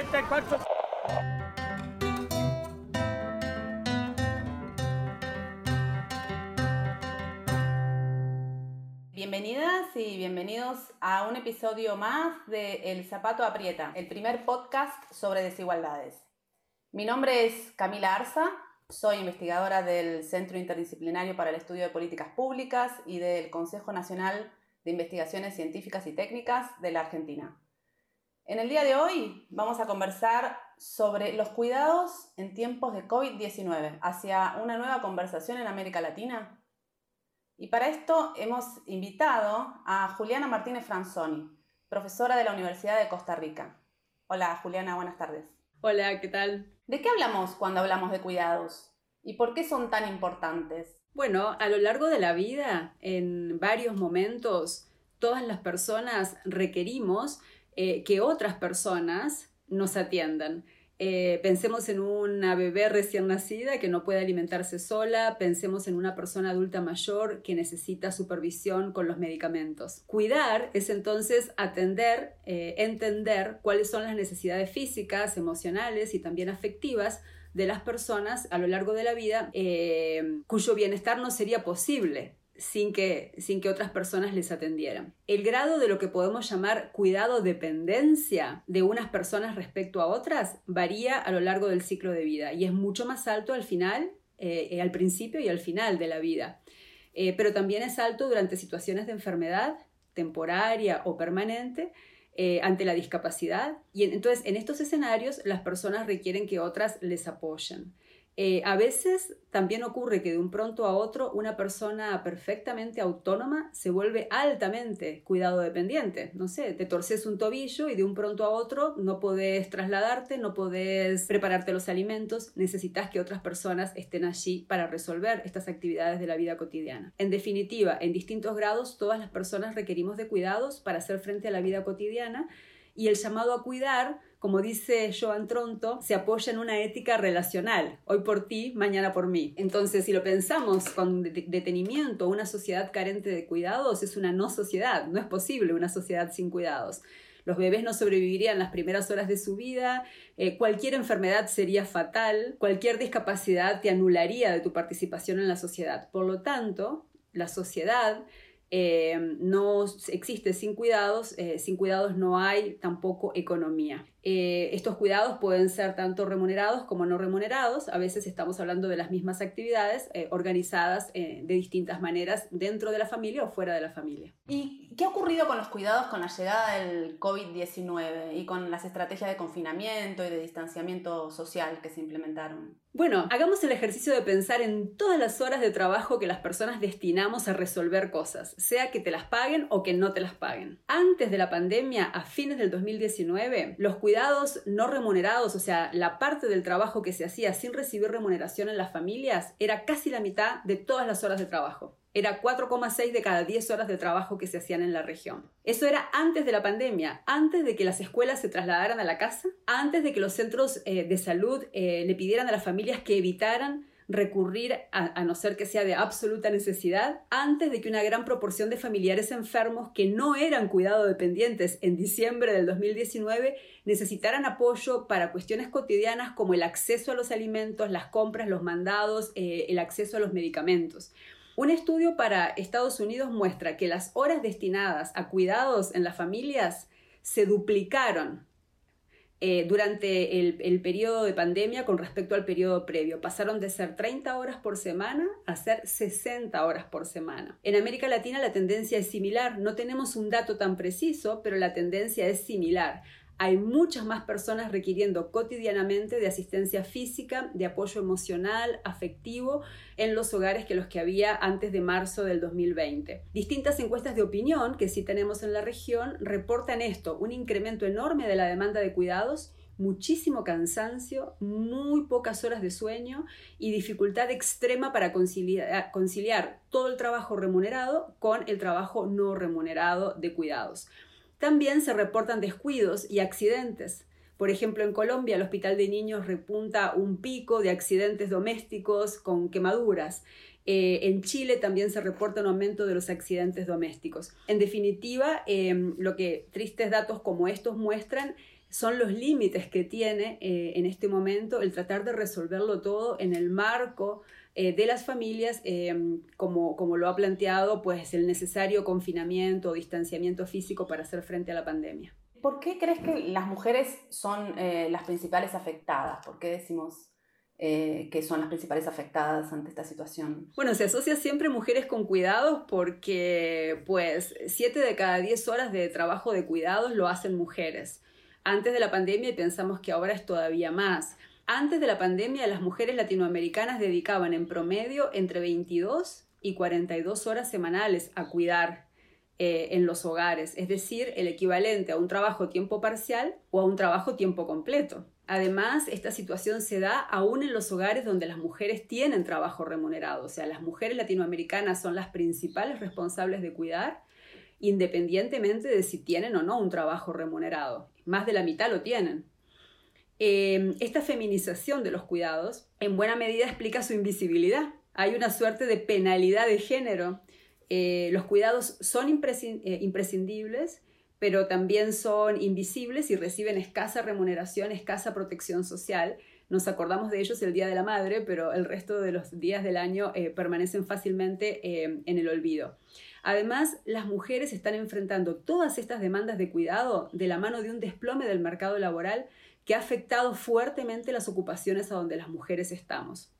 84. Bienvenidas y bienvenidos a un episodio más de El Zapato Aprieta, el primer podcast sobre desigualdades. Mi nombre es Camila Arza, soy investigadora del Centro Interdisciplinario para el Estudio de Políticas Públicas y del Consejo Nacional de Investigaciones Científicas y Técnicas de la Argentina. En el día de hoy vamos a conversar sobre los cuidados en tiempos de COVID-19, hacia una nueva conversación en América Latina. Y para esto hemos invitado a Juliana Martínez Franzoni, profesora de la Universidad de Costa Rica. Hola Juliana, buenas tardes. Hola, ¿qué tal? ¿De qué hablamos cuando hablamos de cuidados? ¿Y por qué son tan importantes? Bueno, a lo largo de la vida, en varios momentos, todas las personas requerimos eh, que otras personas nos atiendan. Eh, pensemos en una bebé recién nacida que no puede alimentarse sola, pensemos en una persona adulta mayor que necesita supervisión con los medicamentos. Cuidar es entonces atender, eh, entender cuáles son las necesidades físicas, emocionales y también afectivas de las personas a lo largo de la vida eh, cuyo bienestar no sería posible sin que, sin que otras personas les atendieran. El grado de lo que podemos llamar cuidado dependencia de unas personas respecto a otras varía a lo largo del ciclo de vida y es mucho más alto al final, eh, al principio y al final de la vida. Eh, pero también es alto durante situaciones de enfermedad temporaria o permanente eh, ante la discapacidad y entonces en estos escenarios las personas requieren que otras les apoyen. Eh, a veces también ocurre que de un pronto a otro una persona perfectamente autónoma se vuelve altamente cuidado dependiente. No sé, te torces un tobillo y de un pronto a otro no podés trasladarte, no podés prepararte los alimentos, necesitas que otras personas estén allí para resolver estas actividades de la vida cotidiana. En definitiva, en distintos grados todas las personas requerimos de cuidados para hacer frente a la vida cotidiana y el llamado a cuidar, como dice Joan Tronto, se apoya en una ética relacional, hoy por ti, mañana por mí. Entonces, si lo pensamos con detenimiento, una sociedad carente de cuidados es una no sociedad, no es posible una sociedad sin cuidados. Los bebés no sobrevivirían las primeras horas de su vida, eh, cualquier enfermedad sería fatal, cualquier discapacidad te anularía de tu participación en la sociedad. Por lo tanto, la sociedad eh, no existe sin cuidados, eh, sin cuidados no hay tampoco economía. Eh, estos cuidados pueden ser tanto remunerados como no remunerados, a veces estamos hablando de las mismas actividades organizadas de distintas maneras dentro de la familia o fuera de la familia. ¿Y qué ha ocurrido con los cuidados con la llegada del COVID-19 y con las estrategias de confinamiento y de distanciamiento social que se implementaron? Bueno, hagamos el ejercicio de pensar en todas las horas de trabajo que las personas destinamos a resolver cosas, sea que te las paguen o que no te las paguen. Antes de la pandemia, a fines del 2019, los cuidados no remunerados, o sea, la parte del trabajo que se hacía sin recibir remuneración en las familias, era casi la mitad de todas las horas de trabajo. Era 4,6 de cada 10 horas de trabajo que se hacían en la región. Eso era antes de la pandemia, antes de que las escuelas se trasladaran a la casa, antes de que los centros eh, de salud eh, le pidieran a las familias que evitaran recurrir a, no ser que sea de absoluta necesidad, antes de que una gran proporción de familiares enfermos que no eran cuidado dependientes en diciembre del 2019 necesitaran apoyo para cuestiones cotidianas como el acceso a los alimentos, las compras, los mandados, eh, el acceso a los medicamentos. Un estudio para Estados Unidos muestra que las horas destinadas a cuidados en las familias se duplicaron eh, durante el, el, periodo de pandemia con respecto al periodo previo. Pasaron de ser 30 horas por semana a ser 60 horas por semana. En América Latina la tendencia es similar. No tenemos un dato tan preciso, pero la tendencia es similar hay muchas más personas requiriendo cotidianamente de asistencia física, de apoyo emocional, afectivo en los hogares que los que había antes de marzo del 2020. Distintas encuestas de opinión que sí tenemos en la región reportan esto, un incremento enorme de la demanda de cuidados muchísimo cansancio, muy pocas horas de sueño y dificultad extrema para conciliar, conciliar, todo el trabajo remunerado con el trabajo no remunerado de cuidados. También se reportan descuidos y accidentes. Por ejemplo, en Colombia el Hospital de Niños repunta un pico de accidentes domésticos con quemaduras. Eh, en Chile también se reporta un aumento de los accidentes domésticos. En definitiva, em, lo que tristes datos como estos muestran son los límites que tiene eh, en este momento el tratar de resolverlo todo en el marco eh, de las familias, como, como lo ha planteado pues, el necesario confinamiento o distanciamiento físico para hacer frente a la pandemia. ¿Por qué crees que las mujeres son las principales afectadas? ¿Por qué decimos eh, que son las principales afectadas ante esta situación? Bueno, se asocia siempre mujeres con cuidados porque pues 7 de cada 10 horas de trabajo de cuidados lo hacen mujeres. Antes de la pandemia y pensamos que ahora es todavía más. Antes de la pandemia las mujeres latinoamericanas dedicaban en promedio entre 22 y 42 horas semanales a cuidar eh, en los hogares, es decir, el equivalente a un trabajo tiempo parcial o a un trabajo tiempo completo. Además, esta situación se da aún en los hogares donde las mujeres tienen trabajo remunerado, o sea, las mujeres latinoamericanas son las principales responsables de cuidar, independientemente de si tienen o no un trabajo remunerado. Más de la mitad lo tienen. Em, esta feminización de los cuidados en buena medida explica su invisibilidad. Hay una suerte de penalidad de género. Eh, los cuidados son eh, imprescindibles pero también son invisibles y reciben escasa remuneración, escasa protección social. Nos acordamos de ellos el Día de la Madre, pero el resto de los días del año eh, permanecen fácilmente eh, en el olvido. Además, las mujeres están enfrentando todas estas demandas de cuidado de la mano de un desplome del mercado laboral que ha afectado fuertemente las ocupaciones a donde las mujeres estamos.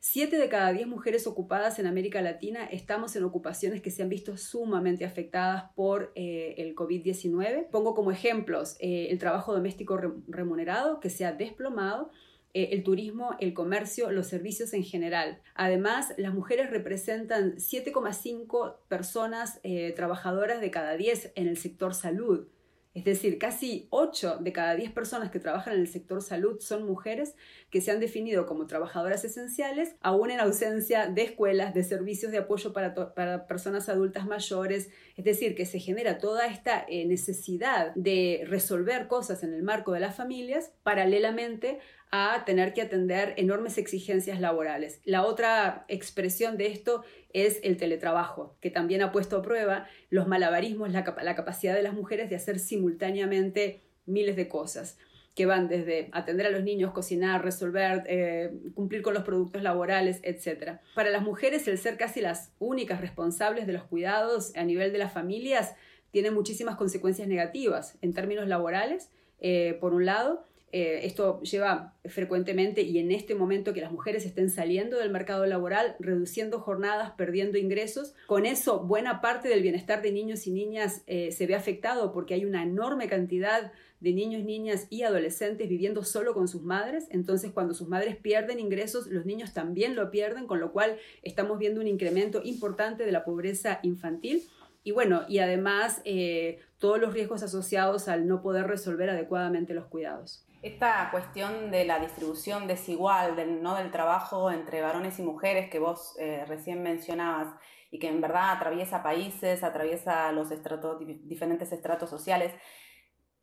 Siete de cada diez mujeres ocupadas en América Latina estamos en ocupaciones que se han visto sumamente afectadas por eh, el COVID-19. Pongo como ejemplos eh, el trabajo doméstico remunerado que se ha desplomado, eh, el turismo, el comercio, los servicios en general. Además, las mujeres representan 7,5 personas trabajadoras de cada 10 en el sector salud. Es decir, casi 8 de cada 10 personas que trabajan en el sector salud son mujeres que se han definido como trabajadoras esenciales, aún en ausencia de escuelas, de servicios de apoyo para, personas adultas mayores. Es decir, que se genera toda esta eh, necesidad de resolver cosas en el marco de las familias paralelamente a tener que atender enormes exigencias laborales. La otra expresión de esto es el teletrabajo, que también ha puesto a prueba los malabarismos, la, capacidad de las mujeres de hacer simultáneamente miles de cosas que van desde atender a los niños, cocinar, resolver, eh, cumplir con los productos laborales, etc. Para las mujeres, el ser casi las únicas responsables de los cuidados a nivel de las familias tiene muchísimas consecuencias negativas en términos laborales, eh, por un lado, eh, esto lleva frecuentemente y en este momento que las mujeres estén saliendo del mercado laboral, reduciendo jornadas, perdiendo ingresos. Con eso, buena parte del bienestar de niños y niñas eh, se ve afectado porque hay una enorme cantidad de niños, niñas y adolescentes viviendo solo con sus madres. Entonces, cuando sus madres pierden ingresos, los niños también lo pierden, con lo cual estamos viendo un incremento importante de la pobreza infantil. Y bueno, y además eh, todos los riesgos asociados al no poder resolver adecuadamente los cuidados. Esta cuestión de la distribución desigual del, ¿no? del trabajo entre varones y mujeres que vos eh, recién mencionabas y que en verdad atraviesa países, atraviesa los estratos, diferentes estratos sociales,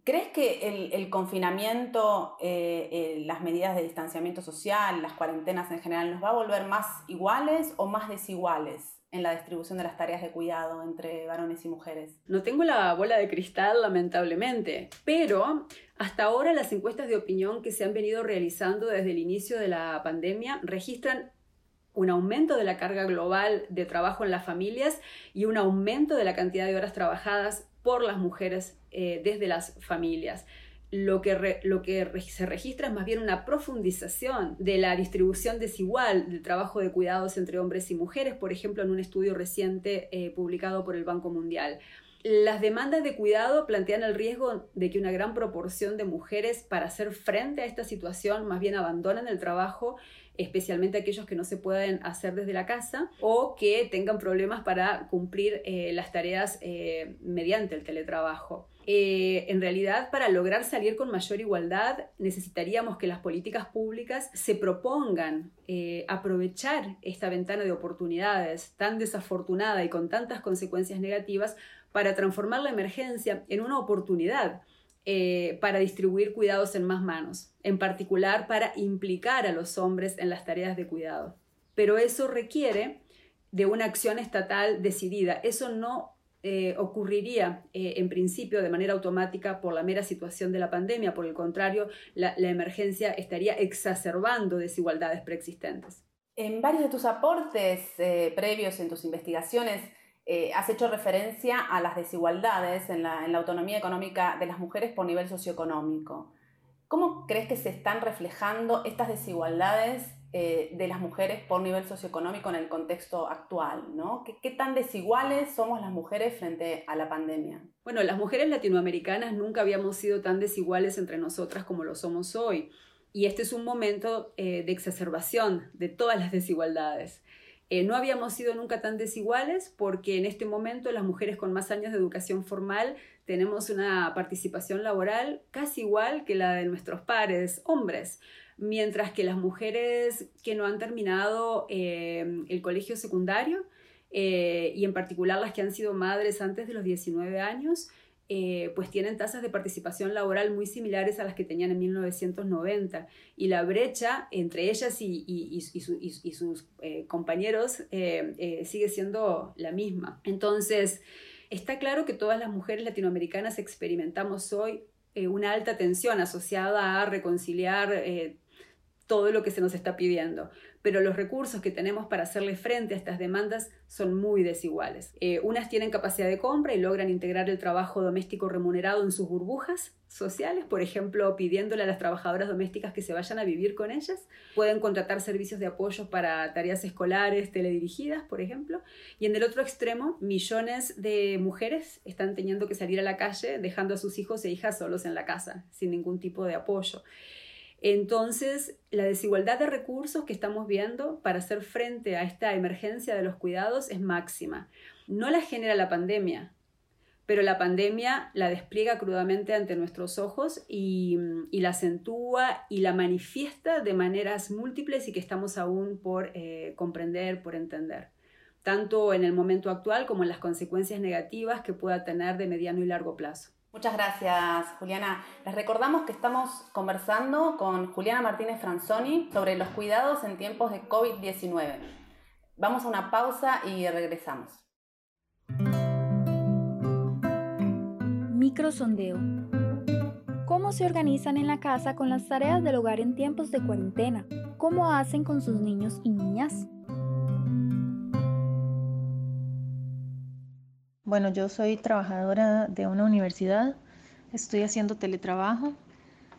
¿crees que el, confinamiento, eh, eh, las medidas de distanciamiento social, las cuarentenas en general, nos va a volver más iguales o más desiguales? en la distribución de las tareas de cuidado entre varones y mujeres? No tengo la bola de cristal, lamentablemente, pero hasta ahora las encuestas de opinión que se han venido realizando desde el inicio de la pandemia registran un aumento de la carga global de trabajo en las familias y un aumento de la cantidad de horas trabajadas por las mujeres eh, desde las familias lo que, lo que se registra es más bien una profundización de la distribución desigual del trabajo de cuidados entre hombres y mujeres, por ejemplo, en un estudio reciente eh, publicado por el Banco Mundial. Las demandas de cuidado plantean el riesgo de que una gran proporción de mujeres, para hacer frente a esta situación, más bien abandonen el trabajo especialmente aquellos que no se pueden hacer desde la casa o que tengan problemas para cumplir eh, las tareas eh, mediante el teletrabajo. Eh, en realidad, para lograr salir con mayor igualdad, necesitaríamos que las políticas públicas se propongan aprovechar esta ventana de oportunidades tan desafortunada y con tantas consecuencias negativas para transformar la emergencia en una oportunidad eh, para distribuir cuidados en más manos, en particular para implicar a los hombres en las tareas de cuidado. Pero eso requiere de una acción estatal decidida. Eso no eh, ocurriría eh, en principio de manera automática por la mera situación de la pandemia. Por el contrario, la, emergencia estaría exacerbando desigualdades preexistentes. En varios de tus aportes eh, previos en tus investigaciones has hecho referencia a las desigualdades en la, en la autonomía económica de las mujeres por nivel socioeconómico. ¿Cómo crees que se están reflejando estas desigualdades eh, de las mujeres por nivel socioeconómico en el contexto actual, ¿no? ¿Qué, tan desiguales somos las mujeres frente a la pandemia? Bueno, las mujeres latinoamericanas nunca habíamos sido tan desiguales entre nosotras como lo somos hoy. Y este es un momento eh, de exacerbación de todas las desigualdades. Eh, no habíamos sido nunca tan desiguales porque en este momento las mujeres con más años de educación formal tenemos una participación laboral casi igual que la de nuestros pares hombres mientras que las mujeres que no han terminado eh, el colegio secundario, eh, y en particular las que han sido madres antes de los 19 años, eh, pues tienen tasas de participación laboral muy similares a las que tenían en 1990. Y la brecha entre ellas y, y sus compañeros sigue siendo la misma. Entonces, está claro que todas las mujeres latinoamericanas experimentamos hoy una alta tensión asociada a reconciliar todo lo que se nos está pidiendo, pero los recursos que tenemos para hacerle frente a estas demandas son muy desiguales. Eh, unas tienen capacidad de compra y logran integrar el trabajo doméstico remunerado en sus burbujas sociales, por ejemplo, pidiéndole a las trabajadoras domésticas que se vayan a vivir con ellas. Pueden contratar servicios de apoyo para tareas escolares teledirigidas, por ejemplo. Y en el otro extremo, millones de mujeres están teniendo que salir a la calle dejando a sus hijos e hijas solos en la casa, sin ningún tipo de apoyo. Entonces, la desigualdad de recursos que estamos viendo para hacer frente a esta emergencia de los cuidados es máxima. No la genera la pandemia, pero la pandemia la despliega crudamente ante nuestros ojos y, la acentúa y la manifiesta de maneras múltiples y que estamos aún por eh, comprender, por entender, tanto en el momento actual como en las consecuencias negativas que pueda tener de mediano y largo plazo. Muchas gracias, Juliana. Les recordamos que estamos conversando con Juliana Martínez Franzoni sobre los cuidados en tiempos de COVID-19. Vamos a una pausa y regresamos. Microsondeo. ¿Cómo se organizan en la casa con las tareas del hogar en tiempos de cuarentena? ¿Cómo hacen con sus niños y niñas? Bueno, yo soy trabajadora de una universidad, estoy haciendo teletrabajo.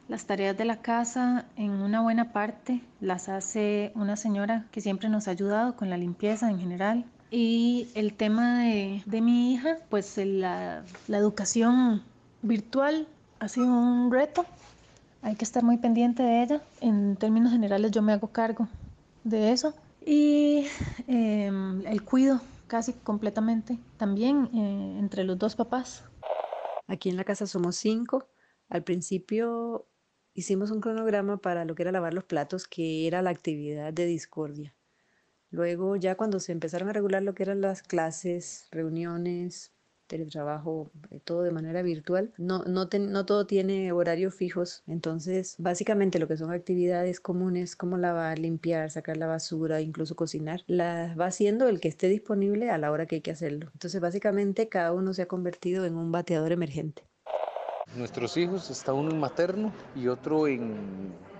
Las tareas de la casa en una buena parte las hace una señora que siempre nos ha ayudado con la limpieza en general. Y el tema de, mi hija, pues la, la educación virtual ha sido un reto. Hay que estar muy pendiente de ella. En términos generales yo me hago cargo de eso. Y em, el cuido casi completamente, también eh, entre los dos papás. Aquí en la casa somos cinco. Al principio hicimos un cronograma para lo que era lavar los platos, que era la actividad de discordia. Luego ya cuando se empezaron a regular lo que eran las clases, reuniones, teletrabajo, eh, todo de manera virtual. No, no, no todo tiene horarios fijos, entonces básicamente lo que son actividades comunes como lavar, limpiar, sacar la basura, incluso cocinar, las va haciendo el que esté disponible a la hora que hay que hacerlo. Entonces básicamente cada uno se ha convertido en un bateador emergente. Nuestros hijos, está uno en materno y otro en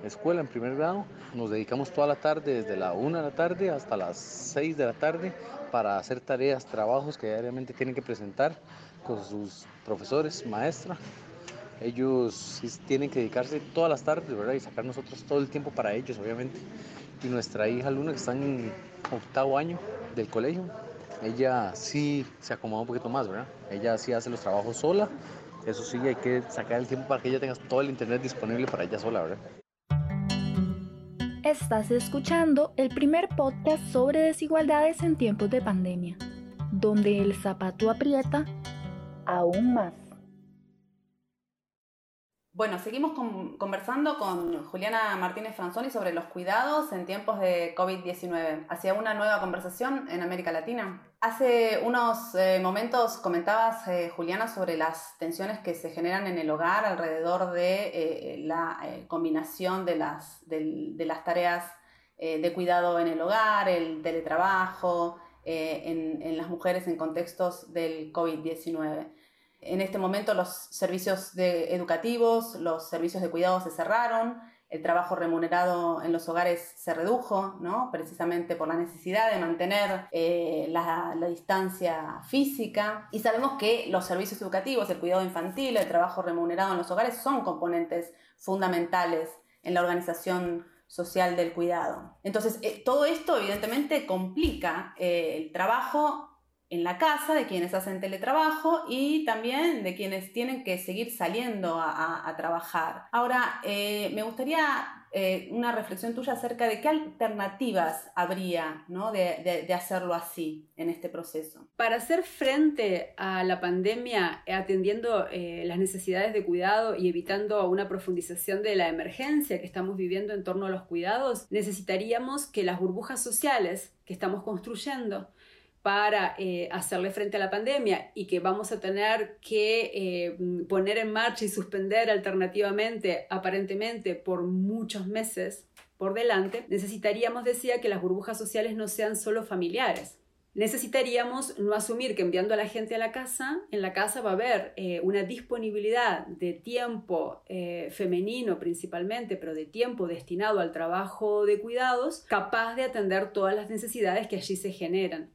escuela, en primer grado. Nos dedicamos toda la tarde, desde la 1 de la tarde hasta las 6 de la tarde, para hacer tareas, trabajos que diariamente tienen que presentar con sus profesores, maestra. Ellos tienen que dedicarse todas las tardes, ¿verdad? Y sacar nosotros todo el tiempo para ellos, obviamente. Y nuestra hija Luna, que está en octavo año del colegio, ella sí se acomoda un poquito más, ¿verdad? Ella sí hace los trabajos sola. Eso sí, hay que sacar el tiempo para que ella tenga todo el internet disponible para ella sola, ¿verdad? Estás escuchando el primer podcast sobre desigualdades en tiempos de pandemia, donde el zapato aprieta aún más. Bueno, seguimos conversando con Juliana Martínez Franzoni sobre los cuidados en tiempos de COVID-19, hacia una nueva conversación en América Latina. Hace unos eh, momentos comentabas, eh, Juliana, sobre las tensiones que se generan en el hogar alrededor de eh, la combinación de las, tareas de cuidado en el hogar, el teletrabajo, en, en las mujeres en contextos del COVID-19. En este momento los servicios educativos, los servicios de cuidado se cerraron, el trabajo remunerado en los hogares se redujo, ¿no? precisamente por la necesidad de mantener eh, la, la, distancia física. Y sabemos que los servicios educativos, el cuidado infantil, el trabajo remunerado en los hogares son componentes fundamentales en la organización social del cuidado. Entonces, eh, todo esto evidentemente complica eh, el trabajo en la casa de quienes hacen teletrabajo y también de quienes tienen que seguir saliendo a, trabajar. Ahora, eh, me gustaría eh, una reflexión tuya acerca de qué alternativas habría ¿no? de, hacerlo así en este proceso. Para hacer frente a la pandemia atendiendo eh, las necesidades de cuidado y evitando una profundización de la emergencia que estamos viviendo en torno a los cuidados, necesitaríamos que las burbujas sociales que estamos construyendo para eh, hacerle frente a la pandemia y que vamos a tener que eh, poner en marcha y suspender alternativamente, aparentemente, por muchos meses por delante, necesitaríamos, decía, que las burbujas sociales no sean solo familiares. Necesitaríamos no asumir que enviando a la gente a la casa, en la casa va a haber eh, una disponibilidad de tiempo femenino principalmente, pero de tiempo destinado al trabajo de cuidados, capaz de atender todas las necesidades que allí se generan.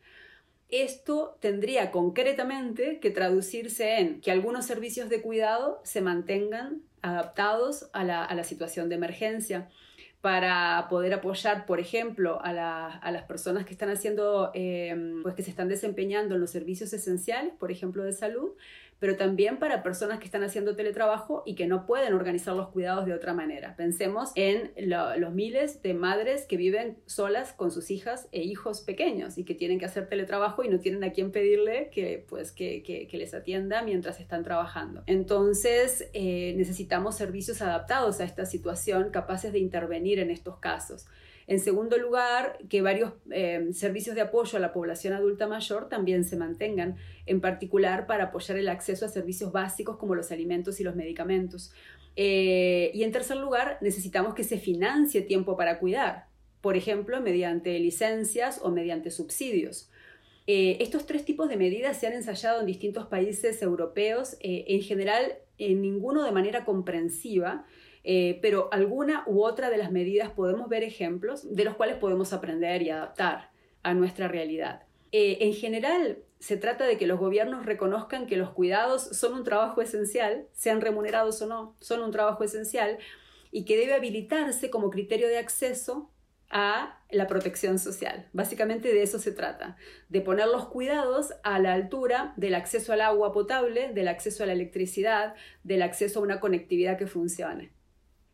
Esto tendría concretamente que traducirse en que algunos servicios de cuidado se mantengan adaptados a la, situación de emergencia. Para poder apoyar, por ejemplo, a, las personas que están haciendo, eh, pues que se están desempeñando en los servicios esenciales, por ejemplo, de salud, pero también para personas que están haciendo teletrabajo y que no pueden organizar los cuidados de otra manera. Pensemos en los miles de madres que viven solas con sus hijas e hijos pequeños y que tienen que hacer teletrabajo y no tienen a quién pedirle que, pues, que, que, les atienda mientras están trabajando. Entonces, eh, necesitamos servicios adaptados a esta situación, capaces de intervenir en estos casos. En segundo lugar, que varios eh, servicios de apoyo a la población adulta mayor también se mantengan, en particular para apoyar el acceso a servicios básicos como los alimentos y los medicamentos. Eh, y en tercer lugar, necesitamos que se financie tiempo para cuidar, por ejemplo, mediante licencias o mediante subsidios. Eh, estos tres tipos de medidas se han ensayado en distintos países europeos, en general en ninguno de manera comprensiva, eh, pero alguna u otra de las medidas podemos ver ejemplos de los cuales podemos aprender y adaptar a nuestra realidad. Eh, en general, se trata de que los gobiernos reconozcan que los cuidados son un trabajo esencial, sean remunerados o no, son un trabajo esencial y que debe habilitarse como criterio de acceso a la protección social. Básicamente de eso se trata, de poner los cuidados a la altura del acceso al agua potable, del acceso a la electricidad, del acceso a una conectividad que funcione.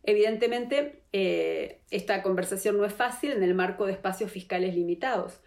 Evidentemente, eh, esta conversación no es fácil en el marco de espacios fiscales limitados,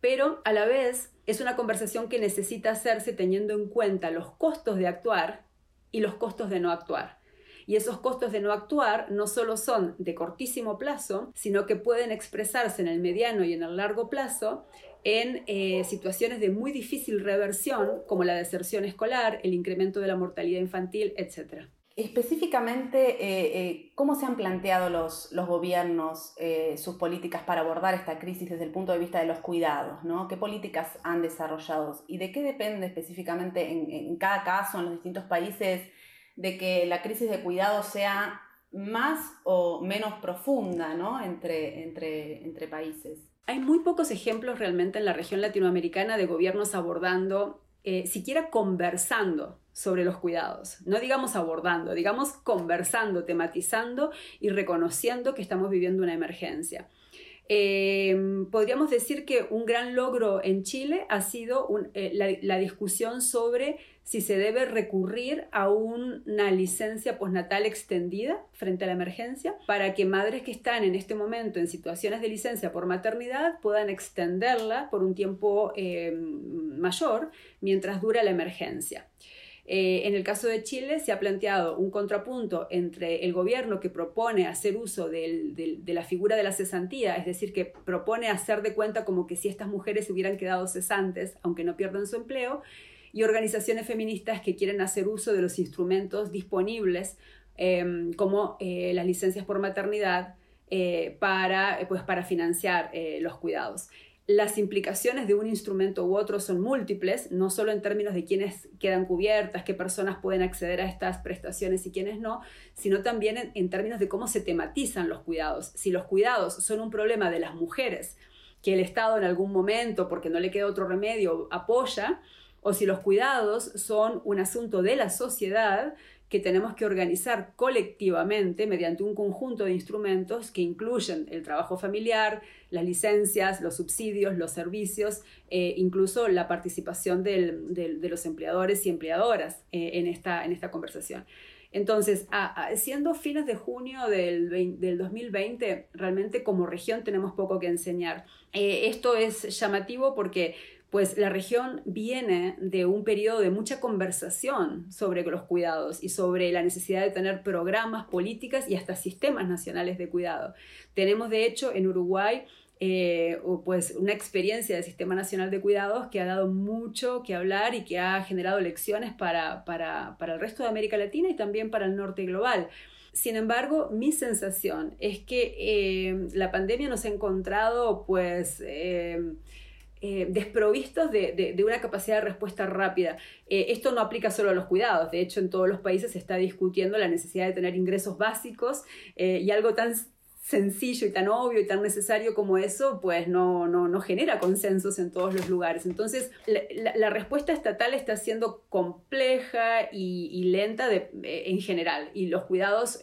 pero a la vez es una conversación que necesita hacerse teniendo en cuenta los costos de actuar y los costos de no actuar. Y esos costos de no actuar no solo son de cortísimo plazo, sino que pueden expresarse en el mediano y en el largo plazo en eh, situaciones de muy difícil reversión, como la deserción escolar, el incremento de la mortalidad infantil, etc. Específicamente, eh, eh, ¿cómo se han planteado los, los gobiernos eh, sus políticas para abordar esta crisis desde el punto de vista de los cuidados? ¿no? ¿Qué políticas han desarrollado? ¿Y de qué depende específicamente en, en, cada caso, en los distintos países, de que la crisis de cuidados sea más o menos profunda ¿no? entre, entre, entre países? Hay muy pocos ejemplos realmente en la región latinoamericana de gobiernos abordando, siquiera conversando sobre los cuidados. No digamos abordando, digamos conversando, tematizando y reconociendo que estamos viviendo una emergencia. Em, podríamos decir que un gran logro en Chile ha sido eh, la, discusión sobre si se debe recurrir a una licencia postnatal extendida frente a la emergencia para que madres que están en este momento en situaciones de licencia por maternidad puedan extenderla por un tiempo em, mayor mientras dura la emergencia. Eh, en el caso de Chile se ha planteado un contrapunto entre el gobierno que propone hacer uso de la figura de la cesantía, es decir, que propone hacer de cuenta como que si estas mujeres hubieran quedado cesantes, aunque no pierdan su empleo, y organizaciones feministas que quieren hacer uso de los instrumentos disponibles, em, como eh, las licencias por maternidad, eh, para, pues, para financiar los cuidados. las implicaciones de un instrumento u otro son múltiples, no solo en términos de quiénes quedan cubiertas, qué personas pueden acceder a estas prestaciones y quiénes no, sino también en, términos de cómo se tematizan los cuidados. Si los cuidados son un problema de las mujeres, que el Estado en algún momento, porque no le queda otro remedio, apoya, o si los cuidados son un asunto de la sociedad, que tenemos que organizar colectivamente mediante un conjunto de instrumentos que incluyen el trabajo familiar, las licencias, los subsidios, los servicios, eh, incluso la participación de los empleadores y empleadoras eh, en, esta, en esta conversación. Entonces, siendo fines de junio del, del, 2020, realmente como región tenemos poco que enseñar. Eh, esto es llamativo porque pues la región viene de un periodo de mucha conversación sobre los cuidados y sobre la necesidad de tener programas, políticas y hasta sistemas nacionales de cuidado. Tenemos, de hecho, en Uruguay eh, pues una experiencia del Sistema Nacional de Cuidados que ha dado mucho que hablar y que ha generado lecciones para, el resto de América Latina y también para el norte global. Sin embargo, mi sensación es que eh, la pandemia nos ha encontrado pues... Eh, eh, desprovistos de, una capacidad de respuesta rápida. Eh, esto no aplica solo a los cuidados, de hecho en todos los países se está discutiendo la necesidad de tener ingresos básicos eh, y algo tan sencillo y tan obvio y tan necesario como eso, pues no, no, no genera consensos en todos los lugares. Entonces, la, respuesta estatal está siendo compleja y, lenta de, en general, y los cuidados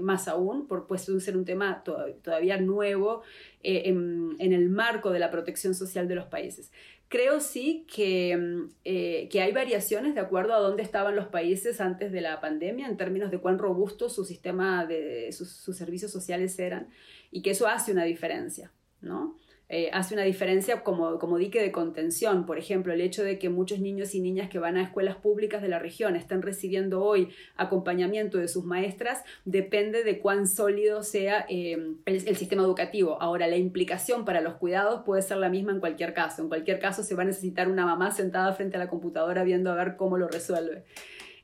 más aún, por pues ser un tema todavía nuevo eh, en, el marco de la protección social de los países. Creo sí que, mm, eh, que, hay variaciones de acuerdo a dónde estaban los países antes de la pandemia en términos de cuán robusto su sistema de sus, sus servicios sociales eran y que eso hace una diferencia, ¿no? Eh, hace una diferencia como, como dique de contención. Por ejemplo, el hecho de que muchos niños y niñas que van a escuelas públicas de la región estén recibiendo hoy acompañamiento de sus maestras depende de cuán sólido sea eh, el, sistema educativo. Ahora, la implicación para los cuidados puede ser la misma en cualquier caso. En cualquier caso, se va a necesitar una mamá sentada frente a la computadora viendo a ver cómo lo resuelve.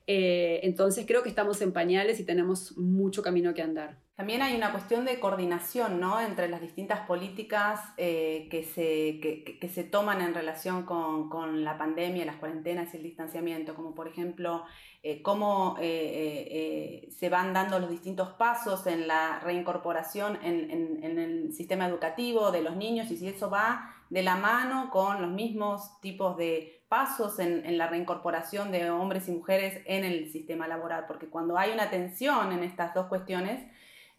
Eh, entonces creo que estamos en pañales y tenemos mucho camino que andar. También hay una cuestión de coordinación ¿no? entre las distintas políticas eh, que, se, que, se toman en relación con, con, la pandemia, las cuarentenas y el distanciamiento, como por ejemplo eh, cómo se van dando los distintos pasos en la reincorporación en, en, en el sistema educativo de los niños y si eso va de la mano con los mismos tipos de pasos en, la reincorporación de hombres y mujeres en el sistema laboral, porque cuando hay una tensión en estas dos cuestiones,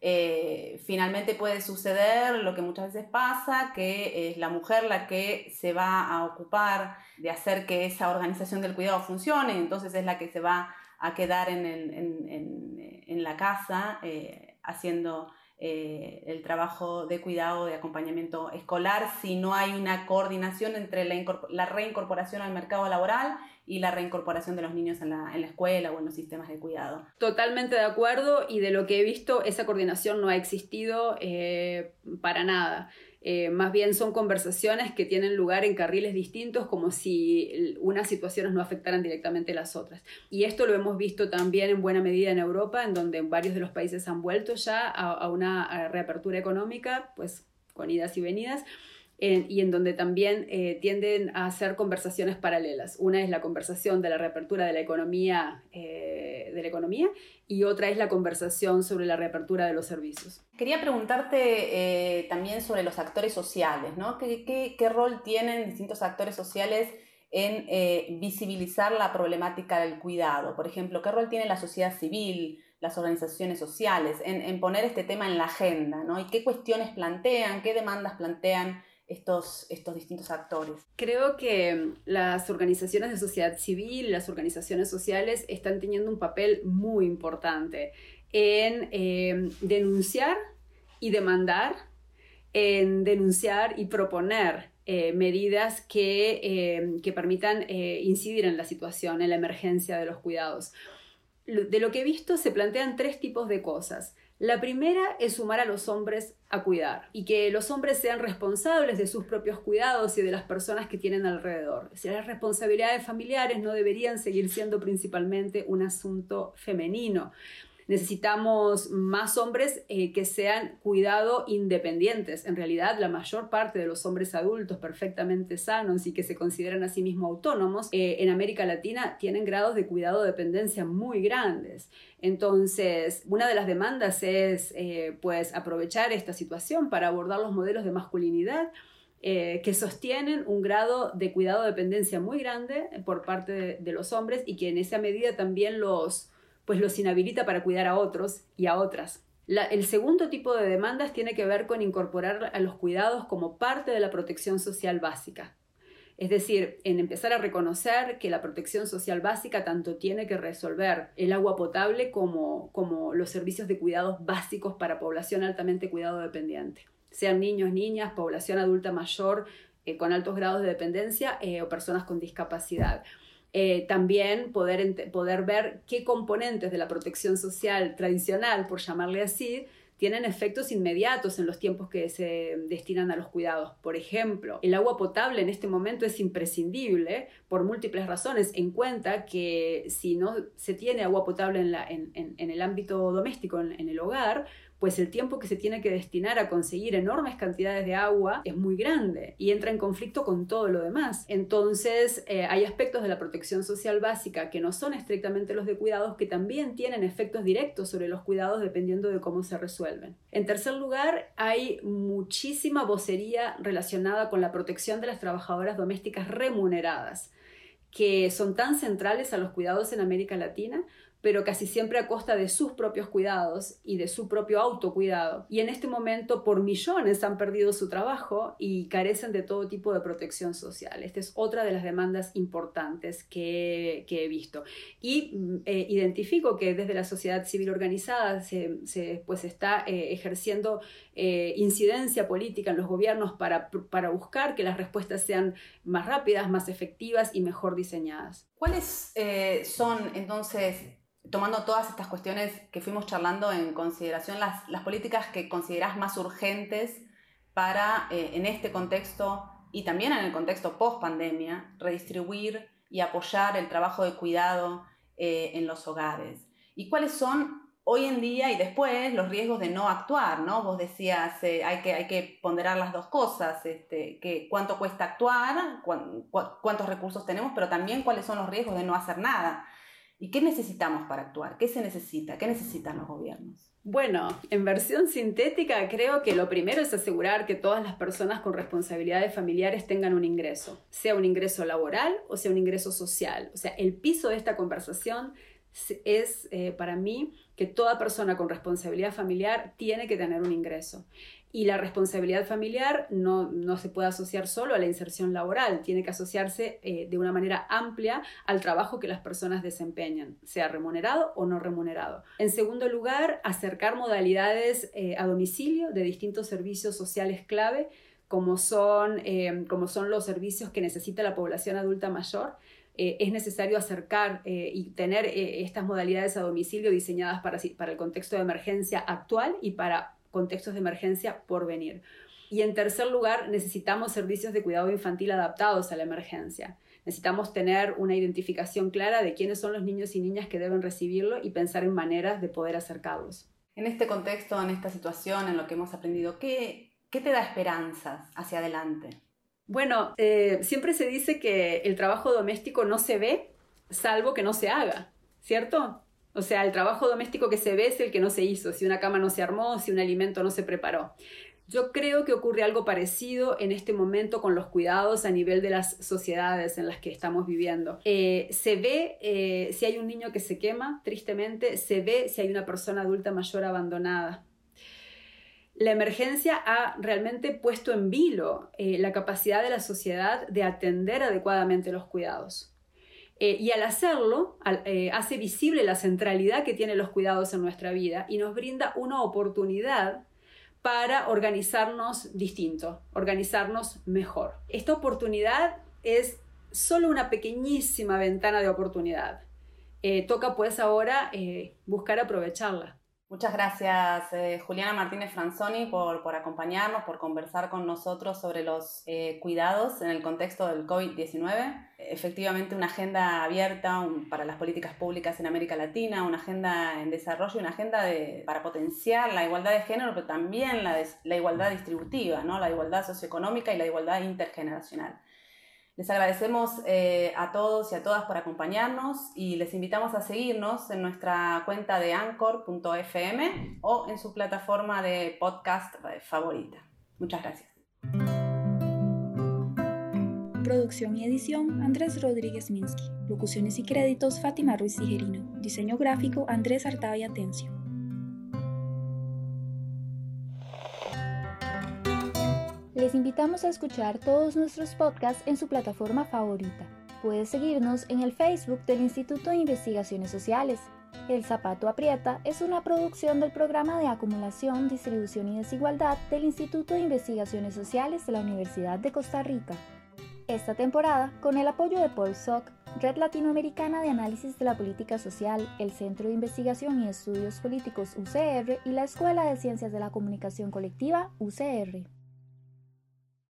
eh, finalmente puede suceder lo que muchas veces pasa, que es la mujer la que se va a ocupar de hacer que esa organización del cuidado funcione, entonces es la que se va a quedar en, la casa eh, haciendo eh, el trabajo de cuidado, de acompañamiento escolar, si no hay una coordinación entre la, reincorporación al mercado laboral y la reincorporación de los niños en la, escuela o en los sistemas de cuidado. Totalmente de acuerdo y de lo que he visto, esa coordinación no ha existido eh, para nada. Eh, más bien son conversaciones que tienen lugar en carriles distintos como si unas situaciones no afectaran directamente a las otras. Y esto lo hemos visto también en buena medida en Europa, en donde varios de los países han vuelto ya a, una reapertura económica, pues con idas y venidas y en donde también eh, tienden a hacer conversaciones paralelas. Una es la conversación de la reapertura de la economía, eh, de la economía y otra es la conversación sobre la reapertura de los servicios. Quería preguntarte eh, también sobre los actores sociales, ¿no? ¿Qué, qué, qué rol tienen distintos actores sociales en visibilizar la problemática del cuidado? Por ejemplo, ¿qué rol tiene la sociedad civil? las organizaciones sociales, en, en poner este tema en la agenda, ¿no? Y qué cuestiones plantean, qué demandas plantean estos, estos distintos actores. Creo que las organizaciones de sociedad civil, las organizaciones sociales están teniendo un papel muy importante en eh, denunciar y demandar, en denunciar y proponer eh, medidas que, eh, que permitan incidir en la situación, en la emergencia de los cuidados. De lo que he visto se plantean tres tipos de cosas. La primera es sumar a los hombres a cuidar y que los hombres sean responsables de sus propios cuidados y de las personas que tienen alrededor. Si las responsabilidades familiares no deberían seguir siendo principalmente un asunto femenino. Necesitamos más hombres eh, que sean cuidado independientes. En realidad, la mayor parte de los hombres adultos perfectamente sanos y que se consideran a sí mismos autónomos eh, en América Latina tienen grados de cuidado de dependencia muy grandes. Entonces, una de las demandas es eh, pues aprovechar esta situación para abordar los modelos de masculinidad que sostienen un grado de cuidado de dependencia muy grande por parte de, de los hombres y que en esa medida también los, pues los inhabilita para cuidar a otros y a otras. el segundo tipo de demandas tiene que ver con incorporar a los cuidados como parte de la protección social básica. Es decir, en empezar a reconocer que la protección social básica tanto tiene que resolver el agua potable como, como los servicios de cuidados básicos para población altamente cuidado dependiente, sean niños, niñas, población adulta mayor eh, con altos grados de dependencia eh, o personas con discapacidad. Eh, también poder, poder ver qué componentes de la protección social tradicional, por llamarle así, tienen efectos inmediatos en los tiempos que se destinan a los cuidados. Por ejemplo, el agua potable en este momento es imprescindible por múltiples razones, en cuenta que si no se tiene agua potable en, el ámbito doméstico, en el hogar, pues el tiempo que se tiene que destinar a conseguir enormes cantidades de agua es muy grande y entra en conflicto con todo lo demás. Entonces, eh, hay aspectos de la protección social básica que no son estrictamente los de cuidados, que también tienen efectos directos sobre los cuidados dependiendo de cómo se resuelven. En tercer lugar, hay muchísima vocería relacionada con la protección de las trabajadoras domésticas remuneradas que son tan centrales a los cuidados en América Latina pero casi siempre a costa de sus propios cuidados y de su propio autocuidado. Y en este momento por millones han perdido su trabajo y carecen de todo tipo de protección social. Esta es otra de las demandas importantes que, he visto. Y mm, eh, identifico que desde la sociedad civil organizada se, pues está eh, ejerciendo eh, incidencia política en los gobiernos para, para buscar que las respuestas sean más rápidas, más efectivas y mejor diseñadas. ¿Cuáles son entonces tomando todas estas cuestiones que fuimos charlando en consideración, las, las políticas que considerás más urgentes para, eh, en este contexto y también en el contexto post-pandemia, redistribuir y apoyar el trabajo de cuidado eh, en los hogares. ¿Y cuáles son hoy en día y después los riesgos de no actuar? ¿no? Vos decías, eh, hay, que, hay que ponderar las dos cosas, este, que cuánto cuesta actuar, cuántos recursos tenemos, pero también cuáles son los riesgos de no hacer nada. ¿Y qué necesitamos para actuar? ¿Qué se necesita? ¿Qué necesitan los gobiernos? Bueno, en versión sintética creo que lo primero es asegurar que todas las personas con responsabilidades familiares tengan un ingreso, sea un ingreso laboral o sea un ingreso social. O sea, el piso de esta conversación es eh, para mí que toda persona con responsabilidad familiar tiene que tener un ingreso. Y la responsabilidad familiar no, no, se puede asociar solo a la inserción laboral, tiene que asociarse eh, de una manera amplia al trabajo que las personas desempeñan, sea remunerado o no remunerado. En segundo lugar, acercar modalidades eh, a domicilio de distintos servicios sociales clave, como son, eh, como son los servicios que necesita la población adulta mayor. es necesario acercar y tener estas modalidades a domicilio diseñadas para, para el contexto de emergencia actual y para contextos de emergencia por venir. Y en tercer lugar, necesitamos servicios de cuidado infantil adaptados a la emergencia. Necesitamos tener una identificación clara de quiénes son los niños y niñas que deben recibirlo y pensar en maneras de poder acercarlos. En este contexto, en esta situación, en lo que hemos aprendido, ¿qué, qué te da esperanzas hacia adelante? Bueno, eh, siempre se dice que el trabajo doméstico no se ve salvo que no se haga, ¿cierto? O sea, el trabajo doméstico que se ve es el que no se hizo, si una cama no se armó, si un alimento no se preparó. Yo creo que ocurre algo parecido en este momento con los cuidados a nivel de las sociedades en las que estamos viviendo. Eh, se ve eh, si hay un niño que se quema, tristemente, se ve si hay una persona adulta mayor abandonada. La emergencia ha realmente puesto en vilo eh, la capacidad de la sociedad de atender adecuadamente los cuidados. Eh, y al hacerlo, eh, hace visible la centralidad que tienen los cuidados en nuestra vida y nos brinda una oportunidad para organizarnos distinto, organizarnos mejor. Esta oportunidad es solo una pequeñísima ventana de oportunidad. Eh, toca pues ahora buscar aprovecharla. Muchas gracias, eh, Juliana Martínez Franzoni, por, acompañarnos, por conversar con nosotros sobre los eh, cuidados en el contexto del COVID-19. Efectivamente, una agenda abierta para las políticas públicas en América Latina, una agenda en desarrollo, una agenda para potenciar la igualdad de género, pero también la, la igualdad distributiva, ¿no? la igualdad socioeconómica y la igualdad intergeneracional. Les agradecemos eh, a todos y a todas por acompañarnos y les invitamos a seguirnos en nuestra cuenta de anchor.fm o en su plataforma de podcast favorita. Muchas gracias. Producción y edición Andrés Rodríguez Minsky. Locuciones y créditos Fátima Ruiz Tijerino. Diseño gráfico Andrés Artavia Atencio. Les invitamos a escuchar todos nuestros podcasts en su plataforma favorita. Puedes seguirnos en el Facebook del Instituto de Investigaciones Sociales. El Zapato Aprieta es una producción del Programa de Acumulación, Distribución y Desigualdad del Instituto de Investigaciones Sociales de la Universidad de Costa Rica. Esta temporada, con el apoyo de Paul Sock, Red Latinoamericana de Análisis de la Política Social, el Centro de Investigación y Estudios Políticos UCR y la Escuela de Ciencias de la Comunicación Colectiva UCR.